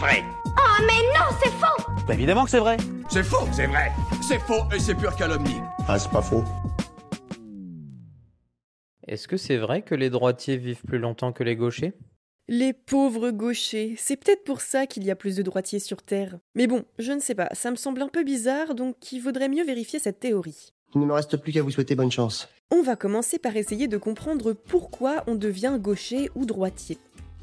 vrai. Oh mais non, c'est faux Bah évidemment que c'est vrai. C'est faux, c'est vrai. C'est faux et c'est pure calomnie. Ah, c'est pas faux. Est-ce que c'est vrai que les droitiers vivent plus longtemps que les gauchers? Les pauvres gauchers, c'est peut-être pour ça qu'il y a plus de droitiers sur Terre. Mais bon, je ne sais pas, ça me semble un peu bizarre, donc il vaudrait mieux vérifier cette théorie. Il ne me reste plus qu'à vous souhaiter bonne chance. On va commencer par essayer de comprendre pourquoi on devient gaucher ou droitier.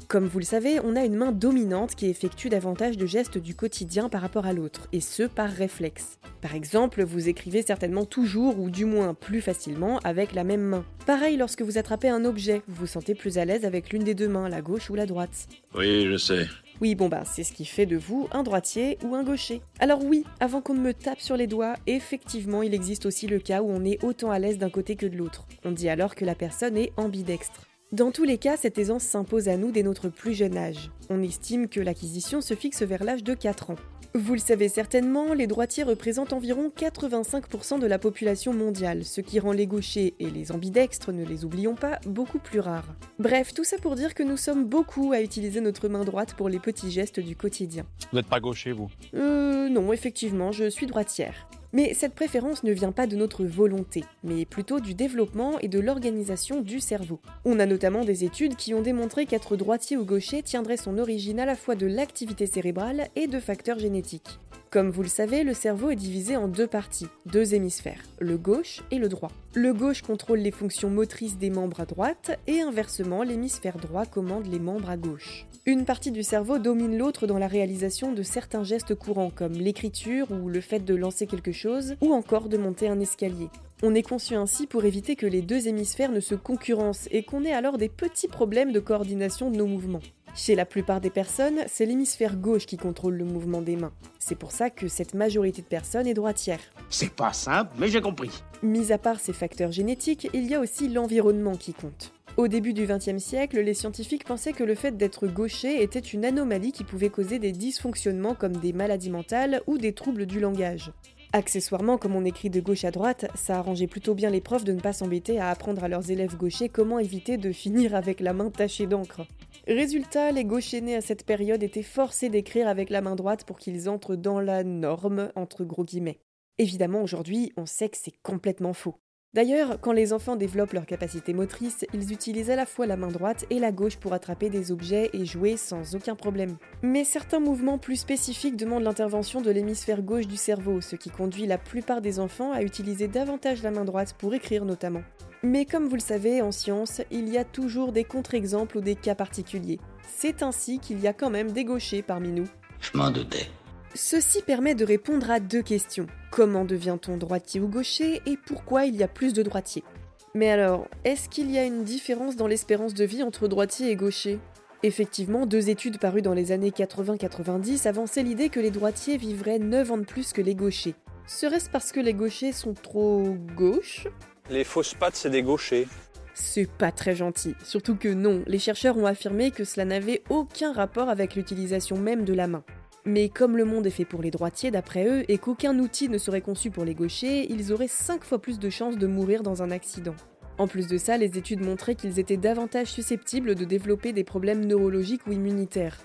Comme vous le savez, on a une main dominante qui effectue davantage de gestes du quotidien par rapport à l'autre, et ce par réflexe. Par exemple, vous écrivez certainement toujours, ou du moins plus facilement, avec la même main. Pareil lorsque vous attrapez un objet, vous vous sentez plus à l'aise avec l'une des deux mains, la gauche ou la droite. Oui, je sais. Oui, bon bah, c'est ce qui fait de vous un droitier ou un gaucher. Alors oui, avant qu'on ne me tape sur les doigts, effectivement, il existe aussi le cas où on est autant à l'aise d'un côté que de l'autre. On dit alors que la personne est ambidextre. Dans tous les cas, cette aisance s'impose à nous dès notre plus jeune âge. On estime que l'acquisition se fixe vers l'âge de 4 ans. Vous le savez certainement, les droitiers représentent environ 85% de la population mondiale, ce qui rend les gauchers et les ambidextres, ne les oublions pas, beaucoup plus rares. Bref, tout ça pour dire que nous sommes beaucoup à utiliser notre main droite pour les petits gestes du quotidien. Vous n'êtes pas gaucher, vous? Euh non, effectivement, je suis droitière. Mais cette préférence ne vient pas de notre volonté, mais plutôt du développement et de l'organisation du cerveau. On a notamment des études qui ont démontré qu'être droitier ou gaucher tiendrait son origine à la fois de l'activité cérébrale et de facteurs génétiques. Comme vous le savez, le cerveau est divisé en deux parties, deux hémisphères, le gauche et le droit. Le gauche contrôle les fonctions motrices des membres à droite et inversement, l'hémisphère droit commande les membres à gauche. Une partie du cerveau domine l'autre dans la réalisation de certains gestes courants comme l'écriture ou le fait de lancer quelque chose ou encore de monter un escalier. On est conçu ainsi pour éviter que les deux hémisphères ne se concurrencent et qu'on ait alors des petits problèmes de coordination de nos mouvements. Chez la plupart des personnes, c'est l'hémisphère gauche qui contrôle le mouvement des mains. C'est pour ça que cette majorité de personnes est droitière. C'est pas simple, mais j'ai compris. Mis à part ces facteurs génétiques, il y a aussi l'environnement qui compte. Au début du XXe siècle, les scientifiques pensaient que le fait d'être gaucher était une anomalie qui pouvait causer des dysfonctionnements comme des maladies mentales ou des troubles du langage. Accessoirement, comme on écrit de gauche à droite, ça arrangeait plutôt bien les profs de ne pas s'embêter à apprendre à leurs élèves gauchers comment éviter de finir avec la main tachée d'encre. Résultat, les gauchers nés à cette période étaient forcés d'écrire avec la main droite pour qu'ils entrent dans la norme, entre gros guillemets. Évidemment, aujourd'hui, on sait que c'est complètement faux. D'ailleurs, quand les enfants développent leur capacité motrice, ils utilisent à la fois la main droite et la gauche pour attraper des objets et jouer sans aucun problème. Mais certains mouvements plus spécifiques demandent l'intervention de l'hémisphère gauche du cerveau, ce qui conduit la plupart des enfants à utiliser davantage la main droite pour écrire notamment. Mais comme vous le savez, en science, il y a toujours des contre-exemples ou des cas particuliers. C'est ainsi qu'il y a quand même des gauchers parmi nous. Je m'en doutais. Ceci permet de répondre à deux questions. Comment devient-on droitier ou gaucher et pourquoi il y a plus de droitiers? Mais alors, est-ce qu'il y a une différence dans l'espérance de vie entre droitier et gaucher? Effectivement, deux études parues dans les années 80-90 avançaient l'idée que les droitiers vivraient 9 ans de plus que les gauchers. Serait-ce parce que les gauchers sont trop gauches? Les fausses pattes, c'est des gauchers. C'est pas très gentil. Surtout que non, les chercheurs ont affirmé que cela n'avait aucun rapport avec l'utilisation même de la main. Mais comme le monde est fait pour les droitiers d'après eux et qu'aucun outil ne serait conçu pour les gauchers, ils auraient 5 fois plus de chances de mourir dans un accident. En plus de ça, les études montraient qu'ils étaient davantage susceptibles de développer des problèmes neurologiques ou immunitaires.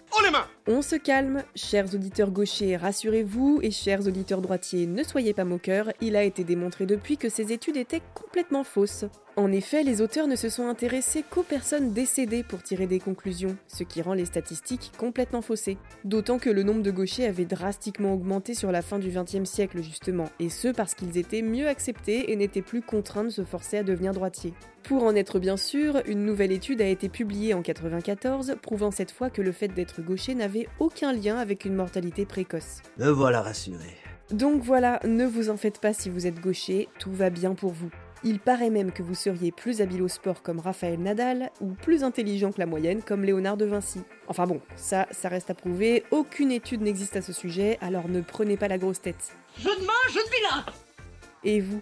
On se calme, chers auditeurs gauchers, rassurez-vous, et chers auditeurs droitiers, ne soyez pas moqueurs, il a été démontré depuis que ces études étaient complètement fausses. En effet, les auteurs ne se sont intéressés qu'aux personnes décédées pour tirer des conclusions, ce qui rend les statistiques complètement faussées. D'autant que le nombre de gauchers avait drastiquement augmenté sur la fin du XXe siècle justement, et ce parce qu'ils étaient mieux acceptés et n'étaient plus contraints de se forcer à devenir droitiers. Pour en être bien sûr, une nouvelle étude a été publiée en 94, prouvant cette fois que le fait d'être gaucher n'avait aucun lien avec une mortalité précoce. Me voilà rassuré. Donc voilà, ne vous en faites pas si vous êtes gaucher, tout va bien pour vous. Il paraît même que vous seriez plus habile au sport comme Raphaël Nadal ou plus intelligent que la moyenne comme Léonard de Vinci. Enfin bon, ça, ça reste à prouver, aucune étude n'existe à ce sujet, alors ne prenez pas la grosse tête. Je demande, je suis là Et vous?